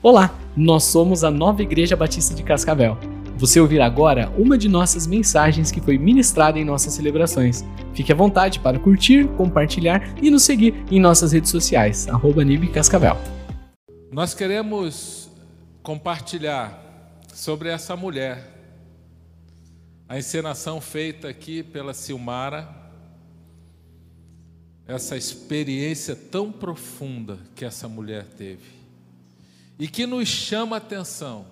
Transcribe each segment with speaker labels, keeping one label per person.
Speaker 1: Olá, nós somos a Nova Igreja Batista de Cascavel. Você ouvirá agora uma de nossas mensagens que foi ministrada em nossas celebrações. Fique à vontade para curtir, compartilhar e nos seguir em nossas redes sociais, arroba Cascavel.
Speaker 2: Nós queremos compartilhar sobre essa mulher, a encenação feita aqui pela Silmara, essa experiência tão profunda que essa mulher teve e que nos chama a atenção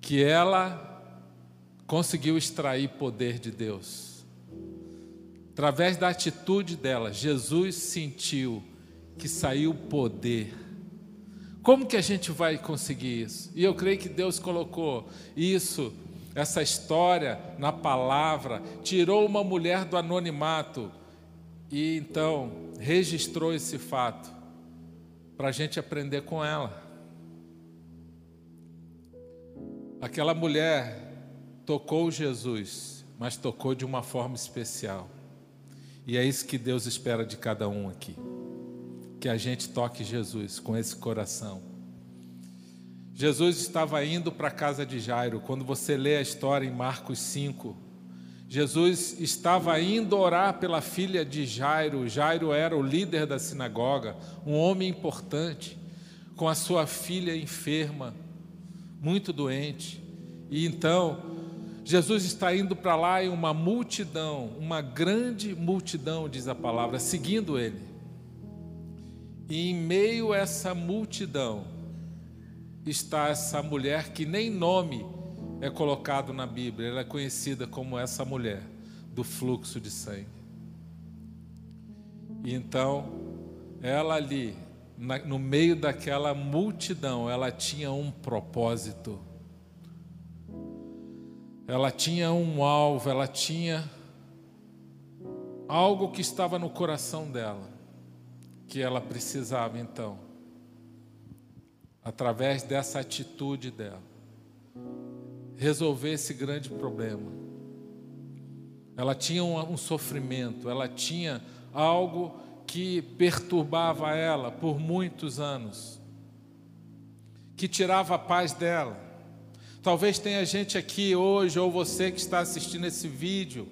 Speaker 2: que ela conseguiu extrair poder de Deus. Através da atitude dela, Jesus sentiu que saiu poder. Como que a gente vai conseguir isso? E eu creio que Deus colocou isso, essa história na palavra, tirou uma mulher do anonimato e então registrou esse fato para a gente aprender com ela. Aquela mulher tocou Jesus, mas tocou de uma forma especial. E é isso que Deus espera de cada um aqui. Que a gente toque Jesus com esse coração. Jesus estava indo para a casa de Jairo. Quando você lê a história em Marcos 5, Jesus estava indo orar pela filha de Jairo. Jairo era o líder da sinagoga, um homem importante, com a sua filha enferma, muito doente. E então, Jesus está indo para lá e uma multidão, uma grande multidão, diz a palavra, seguindo ele. E em meio a essa multidão está essa mulher que nem nome é colocado na Bíblia, ela é conhecida como essa mulher do fluxo de sangue. E então, ela ali, na, no meio daquela multidão, ela tinha um propósito. Ela tinha um alvo, ela tinha algo que estava no coração dela, que ela precisava então, através dessa atitude dela resolver esse grande problema. Ela tinha um, um sofrimento, ela tinha algo que perturbava ela por muitos anos, que tirava a paz dela. Talvez tenha gente aqui hoje, ou você que está assistindo esse vídeo,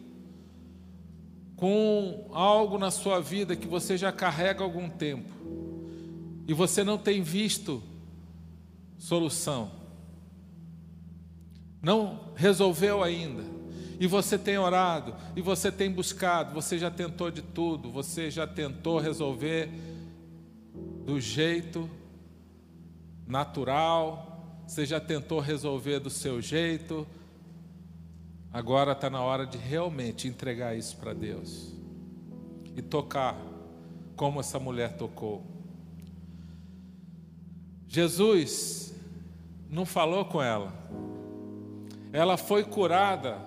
Speaker 2: com algo na sua vida que você já carrega há algum tempo, e você não tem visto solução não resolveu ainda, e você tem orado, e você tem buscado, você já tentou de tudo, você já tentou resolver do jeito natural, você já tentou resolver do seu jeito, agora está na hora de realmente entregar isso para Deus e tocar como essa mulher tocou. Jesus não falou com ela, ela foi curada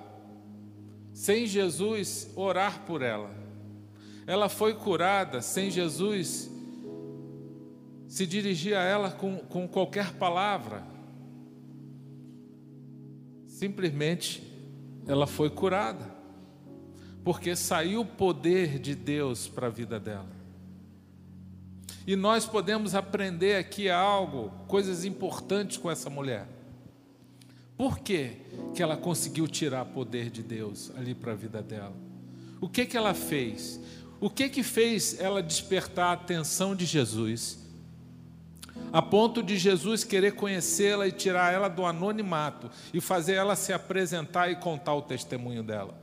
Speaker 2: sem Jesus orar por ela. Ela foi curada sem Jesus se dirigir a ela com, com qualquer palavra. Simplesmente ela foi curada, porque saiu o poder de Deus para a vida dela. E nós podemos aprender aqui algo, coisas importantes com essa mulher. Por que, que ela conseguiu tirar poder de Deus ali para a vida dela? O que, que ela fez? O que, que fez ela despertar a atenção de Jesus? A ponto de Jesus querer conhecê-la e tirar ela do anonimato e fazer ela se apresentar e contar o testemunho dela.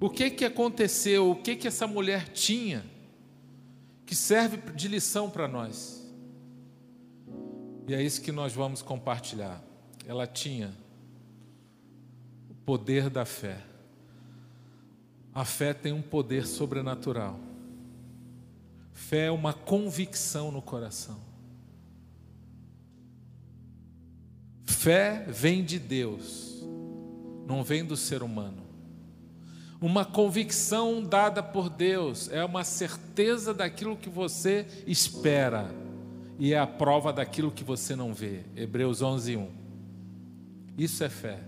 Speaker 2: O que que aconteceu? O que que essa mulher tinha que serve de lição para nós? E é isso que nós vamos compartilhar ela tinha o poder da fé. A fé tem um poder sobrenatural. Fé é uma convicção no coração. Fé vem de Deus, não vem do ser humano. Uma convicção dada por Deus é uma certeza daquilo que você espera e é a prova daquilo que você não vê. Hebreus 11, 1. Isso é fé.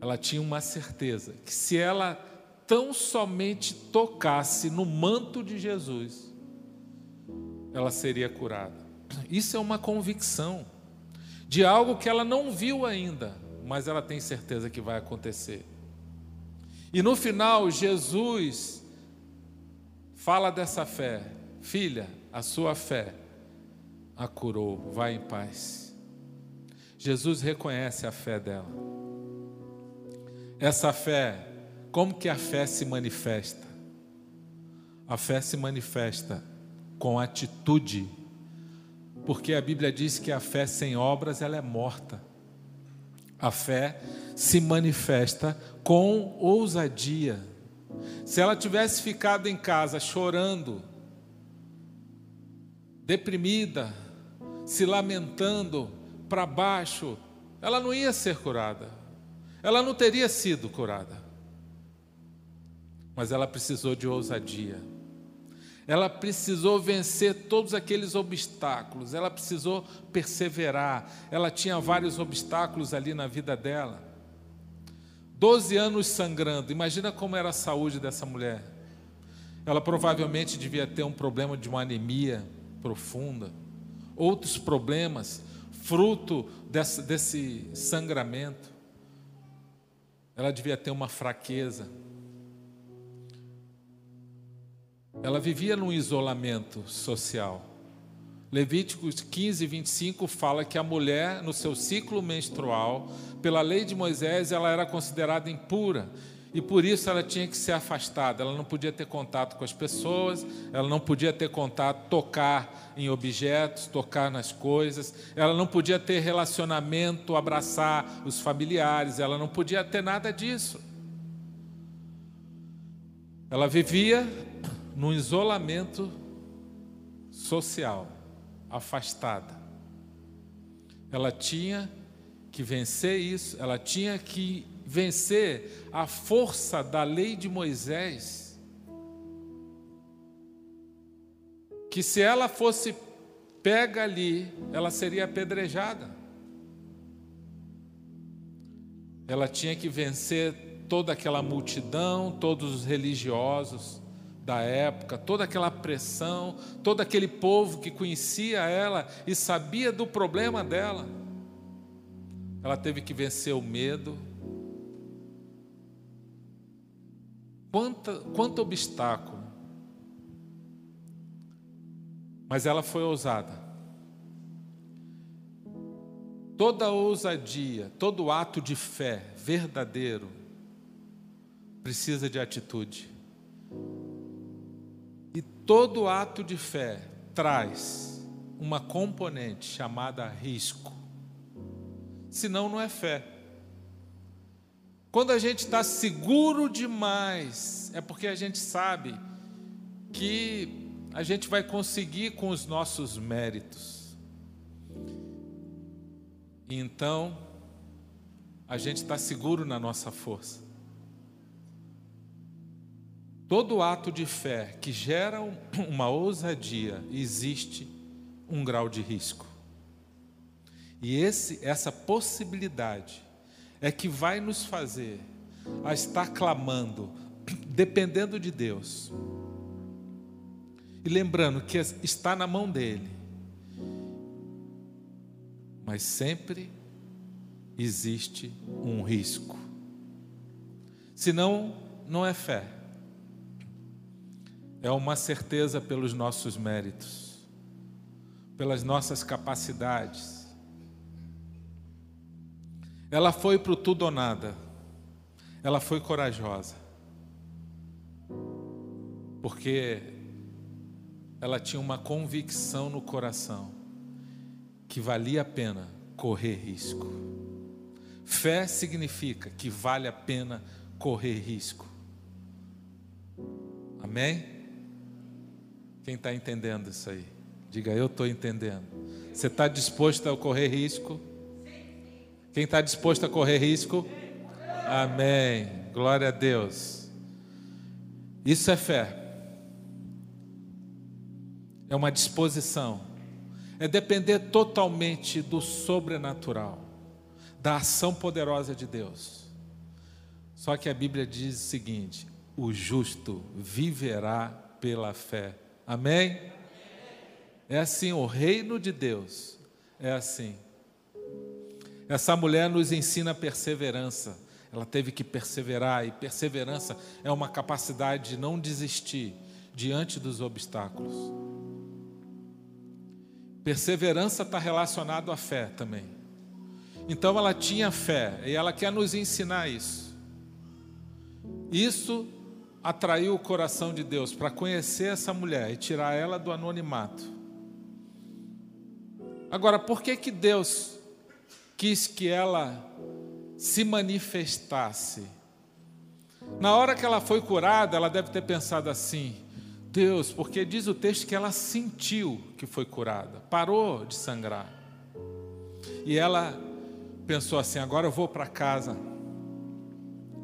Speaker 2: Ela tinha uma certeza que se ela tão somente tocasse no manto de Jesus, ela seria curada. Isso é uma convicção de algo que ela não viu ainda, mas ela tem certeza que vai acontecer. E no final, Jesus fala dessa fé: Filha, a sua fé a curou, vai em paz. Jesus reconhece a fé dela. Essa fé, como que a fé se manifesta? A fé se manifesta com atitude, porque a Bíblia diz que a fé sem obras ela é morta. A fé se manifesta com ousadia. Se ela tivesse ficado em casa chorando, deprimida, se lamentando para baixo, ela não ia ser curada. Ela não teria sido curada. Mas ela precisou de ousadia. Ela precisou vencer todos aqueles obstáculos, ela precisou perseverar. Ela tinha vários obstáculos ali na vida dela. Doze anos sangrando, imagina como era a saúde dessa mulher. Ela provavelmente devia ter um problema de uma anemia profunda, outros problemas, fruto desse, desse sangramento. Ela devia ter uma fraqueza. Ela vivia num isolamento social. Levíticos 15, 25 fala que a mulher, no seu ciclo menstrual, pela lei de Moisés, ela era considerada impura e por isso ela tinha que ser afastada, ela não podia ter contato com as pessoas, ela não podia ter contato, tocar em objetos, tocar nas coisas, ela não podia ter relacionamento, abraçar os familiares, ela não podia ter nada disso. Ela vivia num isolamento social, afastada. Ela tinha que vencer isso, ela tinha que vencer a força da lei de Moisés, que se ela fosse pega ali, ela seria apedrejada. Ela tinha que vencer toda aquela multidão, todos os religiosos da época, toda aquela pressão, todo aquele povo que conhecia ela e sabia do problema dela. Ela teve que vencer o medo, Quanta, quanto obstáculo. Mas ela foi ousada. Toda ousadia, todo ato de fé verdadeiro precisa de atitude. E todo ato de fé traz uma componente chamada risco. Senão, não é fé. Quando a gente está seguro demais, é porque a gente sabe que a gente vai conseguir com os nossos méritos. E então, a gente está seguro na nossa força. Todo ato de fé que gera uma ousadia, existe um grau de risco. E esse, essa possibilidade é que vai nos fazer a estar clamando, dependendo de Deus. E lembrando que está na mão dele. Mas sempre existe um risco. Senão, não é fé. É uma certeza pelos nossos méritos, pelas nossas capacidades, ela foi para o tudo ou nada. Ela foi corajosa. Porque ela tinha uma convicção no coração que valia a pena correr risco. Fé significa que vale a pena correr risco. Amém? Quem está entendendo isso aí? Diga, eu estou entendendo. Você está disposto a correr risco? Quem está disposto a correr risco? Amém. Glória a Deus. Isso é fé. É uma disposição. É depender totalmente do sobrenatural, da ação poderosa de Deus. Só que a Bíblia diz o seguinte: o justo viverá pela fé. Amém? É assim, o reino de Deus é assim. Essa mulher nos ensina perseverança. Ela teve que perseverar, e perseverança é uma capacidade de não desistir diante dos obstáculos. Perseverança está relacionado à fé também. Então ela tinha fé e ela quer nos ensinar isso. Isso atraiu o coração de Deus para conhecer essa mulher e tirar ela do anonimato. Agora, por que que Deus quis que ela se manifestasse? Na hora que ela foi curada, ela deve ter pensado assim: Deus, porque diz o texto que ela sentiu que foi curada, parou de sangrar. E ela pensou assim: agora eu vou para casa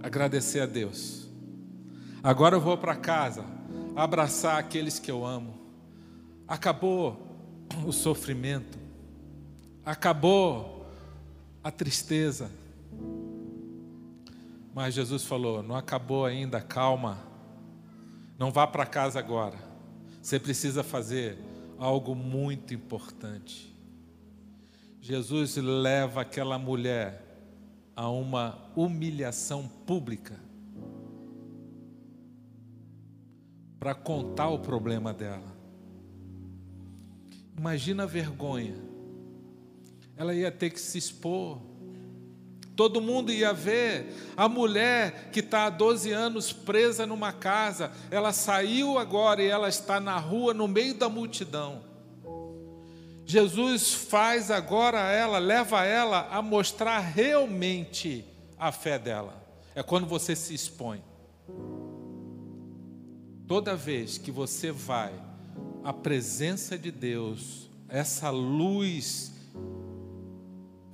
Speaker 2: agradecer a Deus Agora eu vou para casa abraçar aqueles que eu amo. Acabou o sofrimento, acabou a tristeza. Mas Jesus falou: não acabou ainda, calma. Não vá para casa agora. Você precisa fazer algo muito importante. Jesus leva aquela mulher a uma humilhação pública para contar o problema dela. Imagina a vergonha. Ela ia ter que se expor. Todo mundo ia ver a mulher que está há 12 anos presa numa casa. Ela saiu agora e ela está na rua, no meio da multidão. Jesus faz agora ela, leva ela a mostrar realmente a fé dela. É quando você se expõe. Toda vez que você vai à presença de Deus, essa luz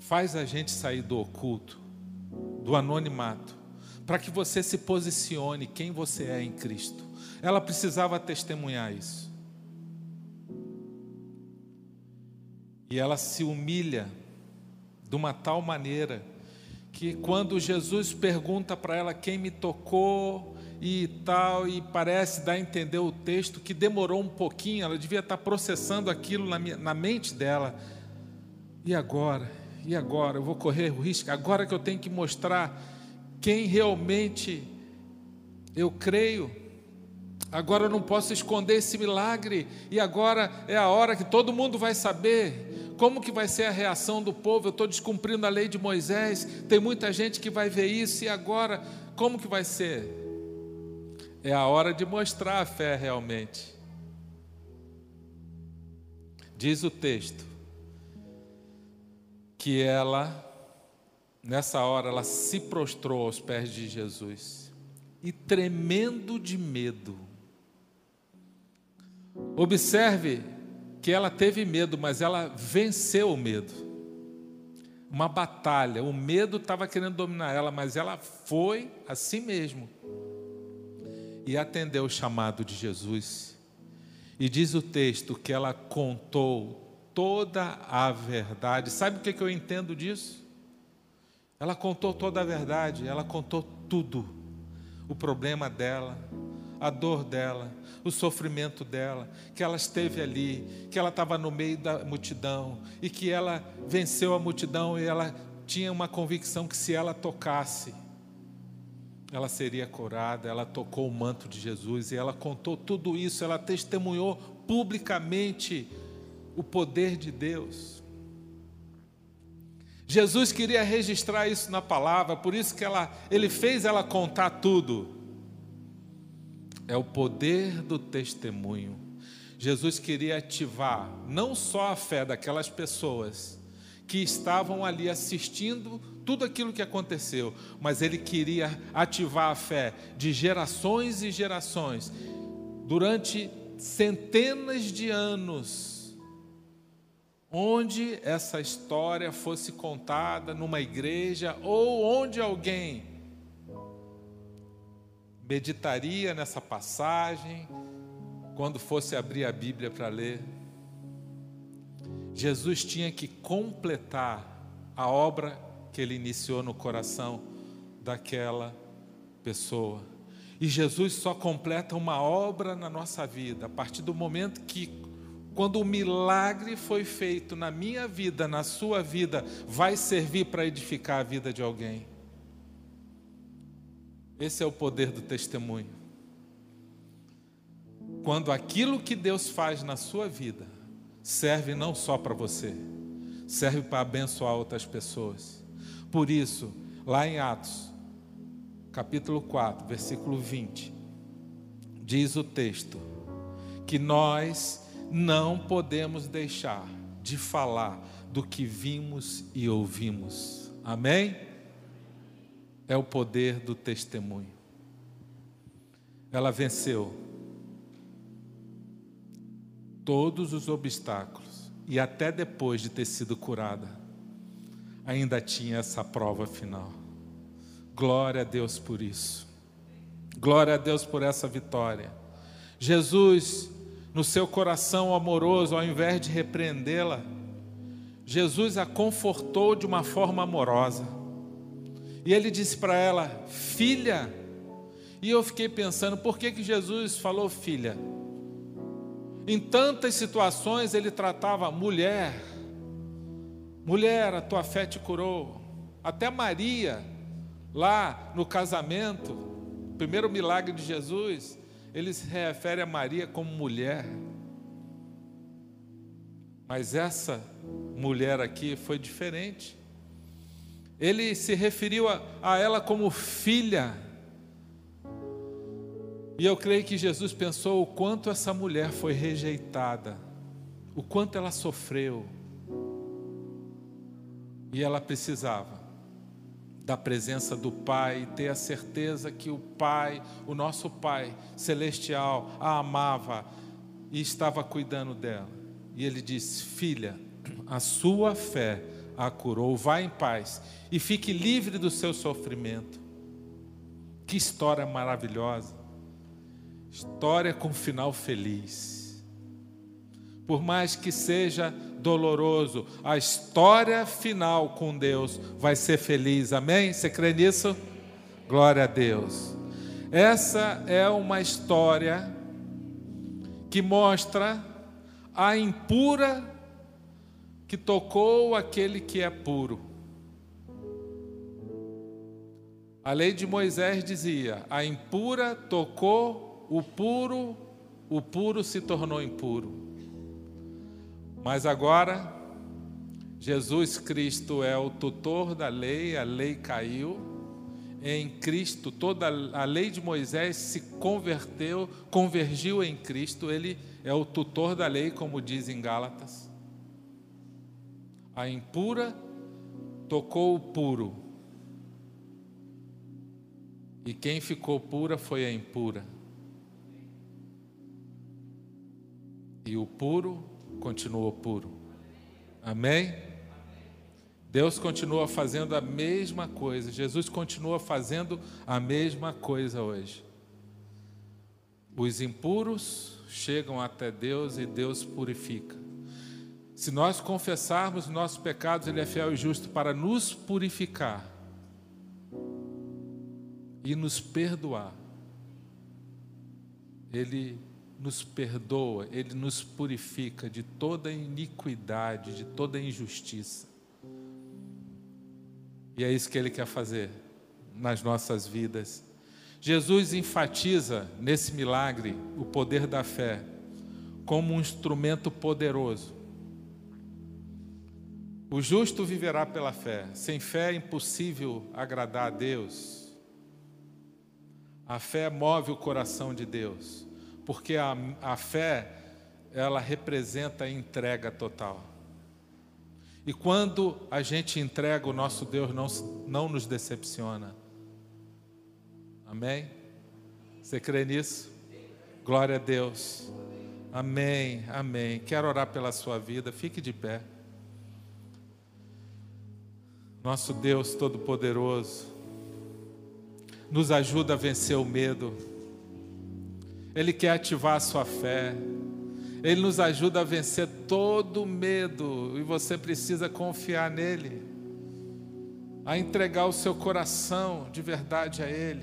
Speaker 2: faz a gente sair do oculto, do anonimato, para que você se posicione quem você é em Cristo. Ela precisava testemunhar isso. E ela se humilha de uma tal maneira que quando Jesus pergunta para ela quem me tocou, e tal, e parece dar a entender o texto que demorou um pouquinho, ela devia estar processando aquilo na, minha, na mente dela. E agora? E agora? Eu vou correr o risco? Agora que eu tenho que mostrar quem realmente eu creio. Agora eu não posso esconder esse milagre, e agora é a hora que todo mundo vai saber. Como que vai ser a reação do povo? Eu estou descumprindo a lei de Moisés, tem muita gente que vai ver isso, e agora, como que vai ser? É a hora de mostrar a fé realmente. Diz o texto que ela, nessa hora, ela se prostrou aos pés de Jesus e tremendo de medo. Observe que ela teve medo, mas ela venceu o medo. Uma batalha, o medo estava querendo dominar ela, mas ela foi assim mesmo e atendeu o chamado de Jesus. E diz o texto que ela contou toda a verdade. Sabe o que, eu entendo disso? Ela contou toda a verdade, ela contou tudo. O problema dela, a dor dela, o sofrimento dela, que ela esteve ali, que ela estava no meio da multidão e que ela venceu a multidão e ela tinha uma convicção que se ela tocasse, ela seria curada, ela tocou o manto de Jesus e ela contou tudo isso, ela testemunhou publicamente o poder de Deus. Jesus queria registrar isso na palavra, por isso que ela, ele fez ela contar tudo. É o poder do testemunho. Jesus queria ativar não só a fé daquelas pessoas que estavam ali assistindo tudo aquilo que aconteceu, mas ele queria ativar a fé de gerações e gerações durante centenas de anos, onde essa história fosse contada numa igreja ou onde alguém meditaria nessa passagem quando fosse abrir a Bíblia para ler. Jesus tinha que completar a obra que ele iniciou no coração daquela pessoa. E Jesus só completa uma obra na nossa vida a partir do momento que quando o milagre foi feito na minha vida, na sua vida, vai servir para edificar a vida de alguém. Esse é o poder do testemunho. Quando aquilo que Deus faz na sua vida serve não só para você, serve para abençoar outras pessoas. Por isso, lá em Atos, capítulo 4, versículo 20, diz o texto que nós não podemos deixar de falar do que vimos e ouvimos. Amém? É o poder do testemunho. Ela venceu todos os obstáculos e até depois de ter sido curada, ainda tinha essa prova final. Glória a Deus por isso. Glória a Deus por essa vitória. Jesus no seu coração amoroso, ao invés de repreendê-la, Jesus a confortou de uma forma amorosa. E ele disse para ela: Filha. E eu fiquei pensando, por que, que Jesus falou filha? Em tantas situações ele tratava mulher, mulher, a tua fé te curou. Até Maria, lá no casamento, primeiro milagre de Jesus, ele se refere a Maria como mulher. Mas essa mulher aqui foi diferente. Ele se referiu a, a ela como filha. E eu creio que Jesus pensou o quanto essa mulher foi rejeitada, o quanto ela sofreu. E ela precisava da presença do Pai, ter a certeza que o Pai, o nosso Pai celestial, a amava e estava cuidando dela. E ele diz: Filha, a sua fé a curou, vá em paz e fique livre do seu sofrimento. Que história maravilhosa! História com final feliz. Por mais que seja doloroso, a história final com Deus vai ser feliz. Amém? Você crê nisso? Glória a Deus. Essa é uma história que mostra a impura que tocou aquele que é puro. A lei de Moisés dizia: a impura tocou o puro, o puro se tornou impuro. Mas agora, Jesus Cristo é o tutor da lei, a lei caiu. Em Cristo, toda a lei de Moisés se converteu, convergiu em Cristo, ele é o tutor da lei, como diz em Gálatas. A impura tocou o puro, e quem ficou pura foi a impura. E o puro continua puro. Amém? Deus continua fazendo a mesma coisa. Jesus continua fazendo a mesma coisa hoje. Os impuros chegam até Deus e Deus purifica. Se nós confessarmos nossos pecados, Ele é fiel e justo para nos purificar e nos perdoar. Ele nos perdoa, Ele nos purifica de toda iniquidade, de toda injustiça. E é isso que Ele quer fazer nas nossas vidas. Jesus enfatiza nesse milagre o poder da fé como um instrumento poderoso. O justo viverá pela fé. Sem fé é impossível agradar a Deus. A fé move o coração de Deus porque a, a fé, ela representa a entrega total. E quando a gente entrega, o nosso Deus não, não nos decepciona. Amém? Você crê nisso? Glória a Deus. Amém, amém. Quero orar pela sua vida. Fique de pé. Nosso Deus Todo-Poderoso, nos ajuda a vencer o medo ele quer ativar a sua fé. Ele nos ajuda a vencer todo medo e você precisa confiar nele, a entregar o seu coração de verdade a Ele,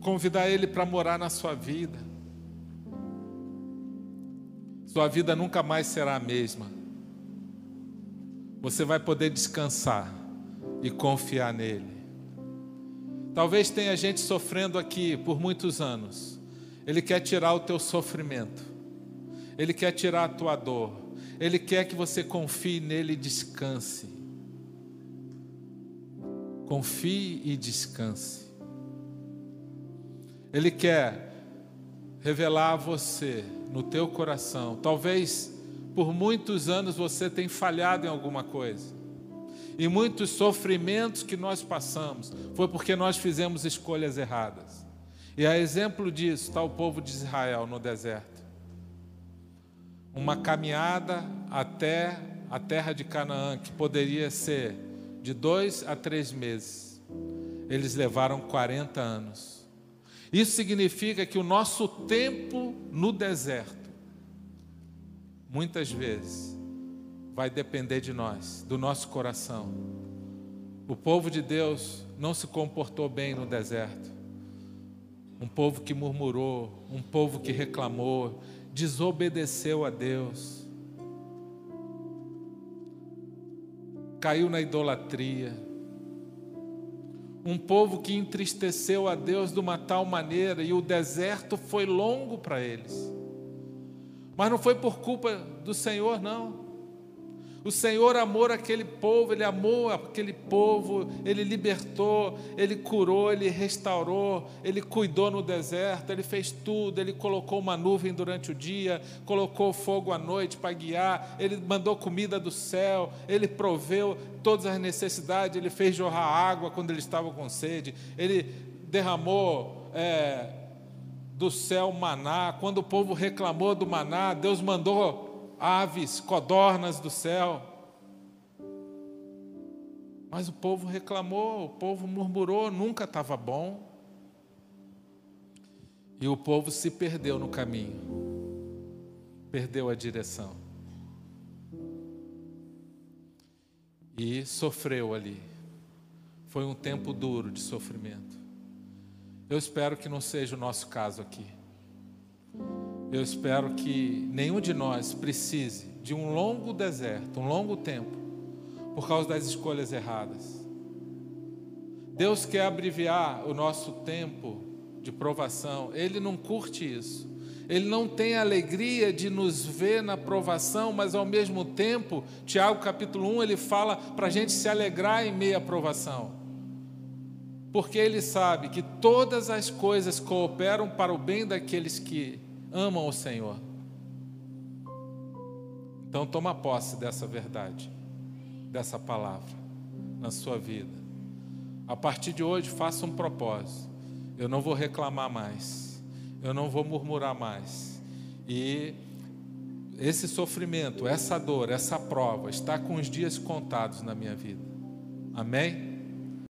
Speaker 2: convidar Ele para morar na sua vida. Sua vida nunca mais será a mesma. Você vai poder descansar e confiar nele. Talvez tenha gente sofrendo aqui por muitos anos. Ele quer tirar o teu sofrimento. Ele quer tirar a tua dor. Ele quer que você confie nele e descanse. Confie e descanse. Ele quer revelar a você no teu coração. Talvez por muitos anos você tenha falhado em alguma coisa. E muitos sofrimentos que nós passamos foi porque nós fizemos escolhas erradas. E a exemplo disso está o povo de Israel no deserto. Uma caminhada até a terra de Canaã, que poderia ser de dois a três meses. Eles levaram 40 anos. Isso significa que o nosso tempo no deserto, muitas vezes, vai depender de nós, do nosso coração. O povo de Deus não se comportou bem no deserto. Um povo que murmurou, um povo que reclamou, desobedeceu a Deus, caiu na idolatria. Um povo que entristeceu a Deus de uma tal maneira e o deserto foi longo para eles. Mas não foi por culpa do Senhor, não. O Senhor amou aquele povo, Ele amou aquele povo, Ele libertou, Ele curou, Ele restaurou, Ele cuidou no deserto, Ele fez tudo, Ele colocou uma nuvem durante o dia, colocou fogo à noite para guiar, Ele mandou comida do céu, Ele proveu todas as necessidades, Ele fez jorrar água quando Ele estava com sede, Ele derramou é, do céu maná, quando o povo reclamou do maná, Deus mandou aves, codornas do céu. Mas o povo reclamou, o povo murmurou, nunca estava bom. E o povo se perdeu no caminho, perdeu a direção. E sofreu ali. Foi um tempo duro de sofrimento. Eu espero que não seja o nosso caso aqui. Eu espero que nenhum de nós precise de um longo deserto, um longo tempo, por causa das escolhas erradas. Deus quer abreviar o nosso tempo de provação, Ele não curte isso. Ele não tem alegria de nos ver na provação, mas ao mesmo tempo, Tiago capítulo 1, ele fala para a gente se alegrar em meio à provação. Porque ele sabe que todas as coisas cooperam para o bem daqueles que amam o Senhor. Então toma posse dessa verdade, dessa palavra na sua vida. A partir de hoje, faça um propósito. Eu não vou reclamar mais. Eu não vou murmurar mais. E esse sofrimento, essa dor, essa prova está com os dias contados na minha vida. Amém?